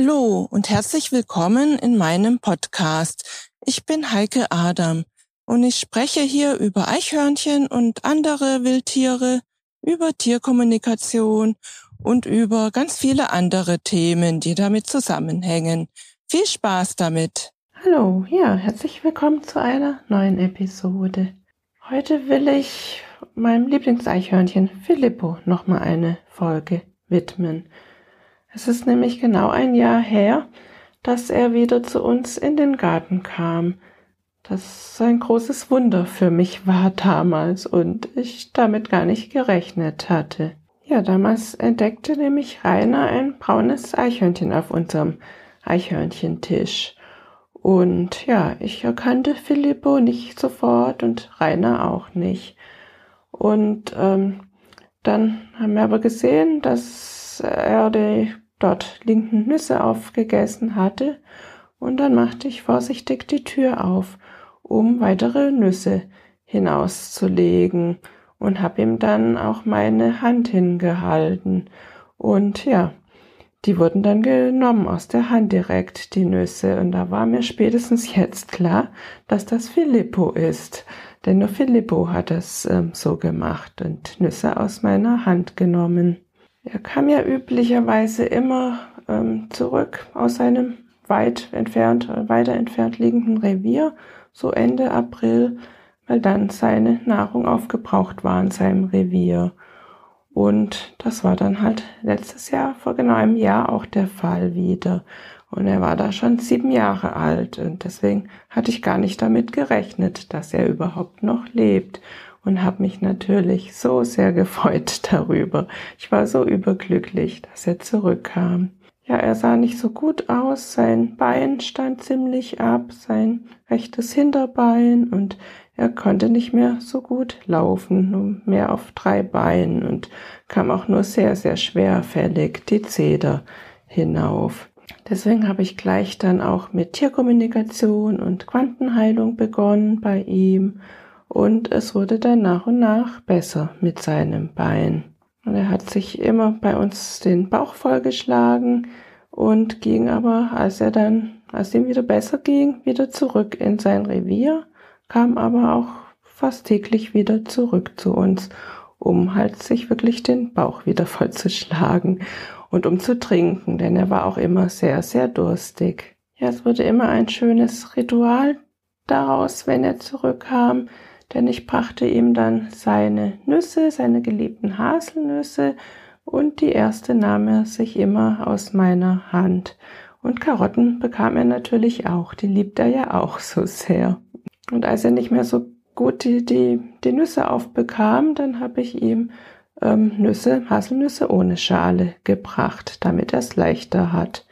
Hallo und herzlich willkommen in meinem Podcast. Ich bin Heike Adam und ich spreche hier über Eichhörnchen und andere Wildtiere, über Tierkommunikation und über ganz viele andere Themen, die damit zusammenhängen. Viel Spaß damit! Hallo, ja, herzlich willkommen zu einer neuen Episode. Heute will ich meinem Lieblingseichhörnchen Filippo nochmal eine Folge widmen. Es ist nämlich genau ein Jahr her, dass er wieder zu uns in den Garten kam. Das ein großes Wunder für mich war damals und ich damit gar nicht gerechnet hatte. Ja, damals entdeckte nämlich Rainer ein braunes Eichhörnchen auf unserem Eichhörnchentisch. Und ja, ich erkannte Filippo nicht sofort und Rainer auch nicht. Und ähm, dann haben wir aber gesehen, dass er die dort liegenden Nüsse aufgegessen hatte, und dann machte ich vorsichtig die Tür auf, um weitere Nüsse hinauszulegen und hab ihm dann auch meine Hand hingehalten. Und ja, die wurden dann genommen aus der Hand direkt, die Nüsse. Und da war mir spätestens jetzt klar, dass das Filippo ist. Denn nur Filippo hat es ähm, so gemacht und Nüsse aus meiner Hand genommen. Er kam ja üblicherweise immer ähm, zurück aus seinem weit entfernt, weiter entfernt liegenden Revier, so Ende April, weil dann seine Nahrung aufgebraucht war in seinem Revier. Und das war dann halt letztes Jahr, vor genau einem Jahr auch der Fall wieder. Und er war da schon sieben Jahre alt und deswegen hatte ich gar nicht damit gerechnet, dass er überhaupt noch lebt und habe mich natürlich so sehr gefreut darüber. Ich war so überglücklich, dass er zurückkam. Ja, er sah nicht so gut aus, sein Bein stand ziemlich ab, sein rechtes Hinterbein und er konnte nicht mehr so gut laufen, nur mehr auf drei Beinen und kam auch nur sehr, sehr schwerfällig die Zeder hinauf. Deswegen habe ich gleich dann auch mit Tierkommunikation und Quantenheilung begonnen bei ihm und es wurde dann nach und nach besser mit seinem Bein. Und er hat sich immer bei uns den Bauch vollgeschlagen und ging aber, als er dann, als ihm wieder besser ging, wieder zurück in sein Revier, kam aber auch fast täglich wieder zurück zu uns, um halt sich wirklich den Bauch wieder vollzuschlagen und um zu trinken, denn er war auch immer sehr, sehr durstig. Ja, es wurde immer ein schönes Ritual daraus, wenn er zurückkam, denn ich brachte ihm dann seine Nüsse, seine geliebten Haselnüsse und die erste nahm er sich immer aus meiner Hand. Und Karotten bekam er natürlich auch, die liebt er ja auch so sehr. Und als er nicht mehr so gut die, die, die Nüsse aufbekam, dann habe ich ihm ähm, Nüsse, Haselnüsse ohne Schale gebracht, damit er es leichter hat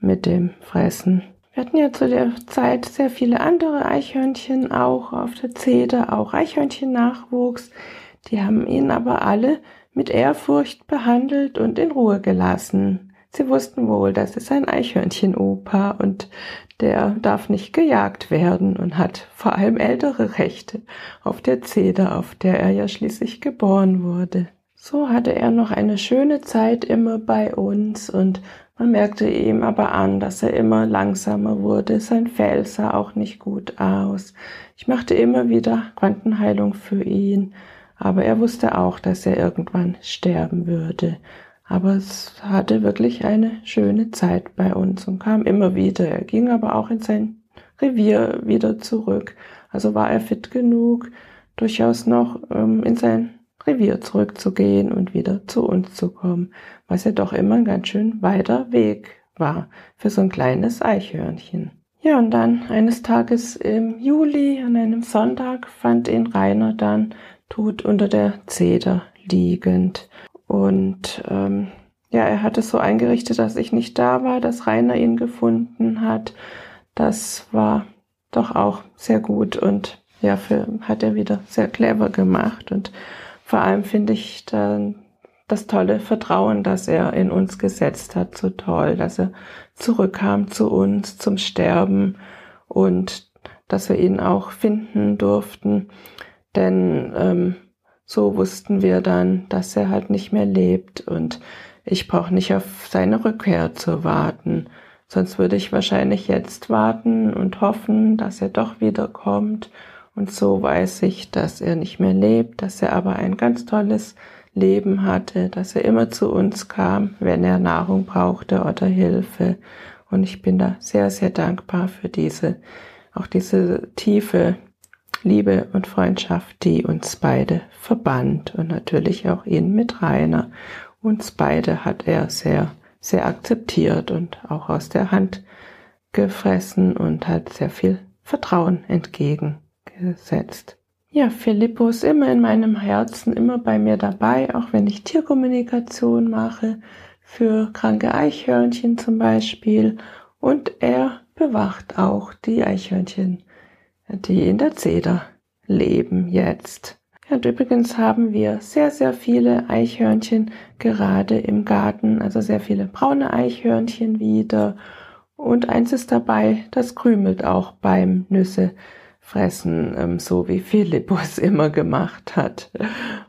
mit dem Fressen. Wir hatten ja zu der Zeit sehr viele andere Eichhörnchen auch auf der Zeder, auch Eichhörnchen-Nachwuchs. Die haben ihn aber alle mit Ehrfurcht behandelt und in Ruhe gelassen. Sie wussten wohl, das ist ein Eichhörnchen-Opa und der darf nicht gejagt werden und hat vor allem ältere Rechte auf der Zeder, auf der er ja schließlich geboren wurde. So hatte er noch eine schöne Zeit immer bei uns und man merkte ihm aber an, dass er immer langsamer wurde. Sein Fell sah auch nicht gut aus. Ich machte immer wieder Quantenheilung für ihn, aber er wusste auch, dass er irgendwann sterben würde. Aber es hatte wirklich eine schöne Zeit bei uns und kam immer wieder. Er ging aber auch in sein Revier wieder zurück. Also war er fit genug, durchaus noch ähm, in sein Revier zurückzugehen und wieder zu uns zu kommen, was ja doch immer ein ganz schön weiter Weg war für so ein kleines Eichhörnchen. Ja, und dann eines Tages im Juli, an einem Sonntag, fand ihn Rainer dann tot unter der Zeder liegend. Und ähm, ja, er hat es so eingerichtet, dass ich nicht da war, dass Rainer ihn gefunden hat. Das war doch auch sehr gut und ja, für, hat er wieder sehr clever gemacht und vor allem finde ich dann das tolle Vertrauen, das er in uns gesetzt hat, so toll, dass er zurückkam zu uns zum Sterben und dass wir ihn auch finden durften. Denn ähm, so wussten wir dann, dass er halt nicht mehr lebt und ich brauche nicht auf seine Rückkehr zu warten. Sonst würde ich wahrscheinlich jetzt warten und hoffen, dass er doch wiederkommt. Und so weiß ich, dass er nicht mehr lebt, dass er aber ein ganz tolles Leben hatte, dass er immer zu uns kam, wenn er Nahrung brauchte oder Hilfe. Und ich bin da sehr, sehr dankbar für diese, auch diese tiefe Liebe und Freundschaft, die uns beide verband und natürlich auch ihn mit Rainer. Uns beide hat er sehr sehr akzeptiert und auch aus der Hand gefressen und hat sehr viel Vertrauen entgegengesetzt. Ja, Philippo ist immer in meinem Herzen, immer bei mir dabei, auch wenn ich Tierkommunikation mache, für kranke Eichhörnchen zum Beispiel. Und er bewacht auch die Eichhörnchen, die in der Zeder leben jetzt. Und übrigens haben wir sehr, sehr viele Eichhörnchen gerade im Garten, also sehr viele braune Eichhörnchen wieder. Und eins ist dabei, das krümelt auch beim Nüsse fressen, ähm, so wie Philippus immer gemacht hat.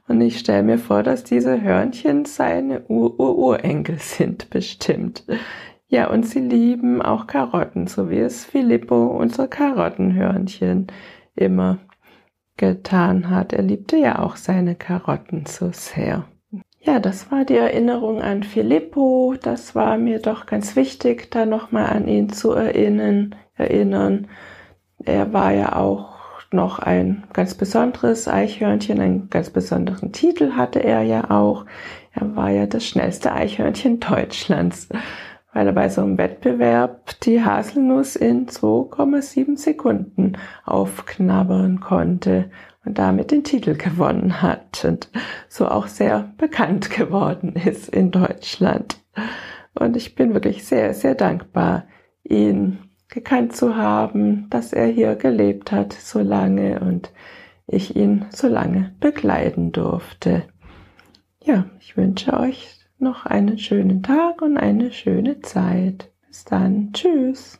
Und ich stelle mir vor, dass diese Hörnchen seine Ur-Urenkel sind bestimmt. Ja, und sie lieben auch Karotten, so wie es Filippo, unser Karottenhörnchen, immer getan hat. Er liebte ja auch seine Karotten so sehr. Ja, das war die Erinnerung an Filippo. Das war mir doch ganz wichtig, da nochmal an ihn zu erinnern, erinnern. Er war ja auch noch ein ganz besonderes Eichhörnchen, einen ganz besonderen Titel hatte er ja auch. Er war ja das schnellste Eichhörnchen Deutschlands weil er bei so einem Wettbewerb die Haselnuss in 2,7 Sekunden aufknabbern konnte und damit den Titel gewonnen hat und so auch sehr bekannt geworden ist in Deutschland. Und ich bin wirklich sehr, sehr dankbar, ihn gekannt zu haben, dass er hier gelebt hat so lange und ich ihn so lange begleiten durfte. Ja, ich wünsche euch noch einen schönen Tag und eine schöne Zeit. Bis dann. Tschüss.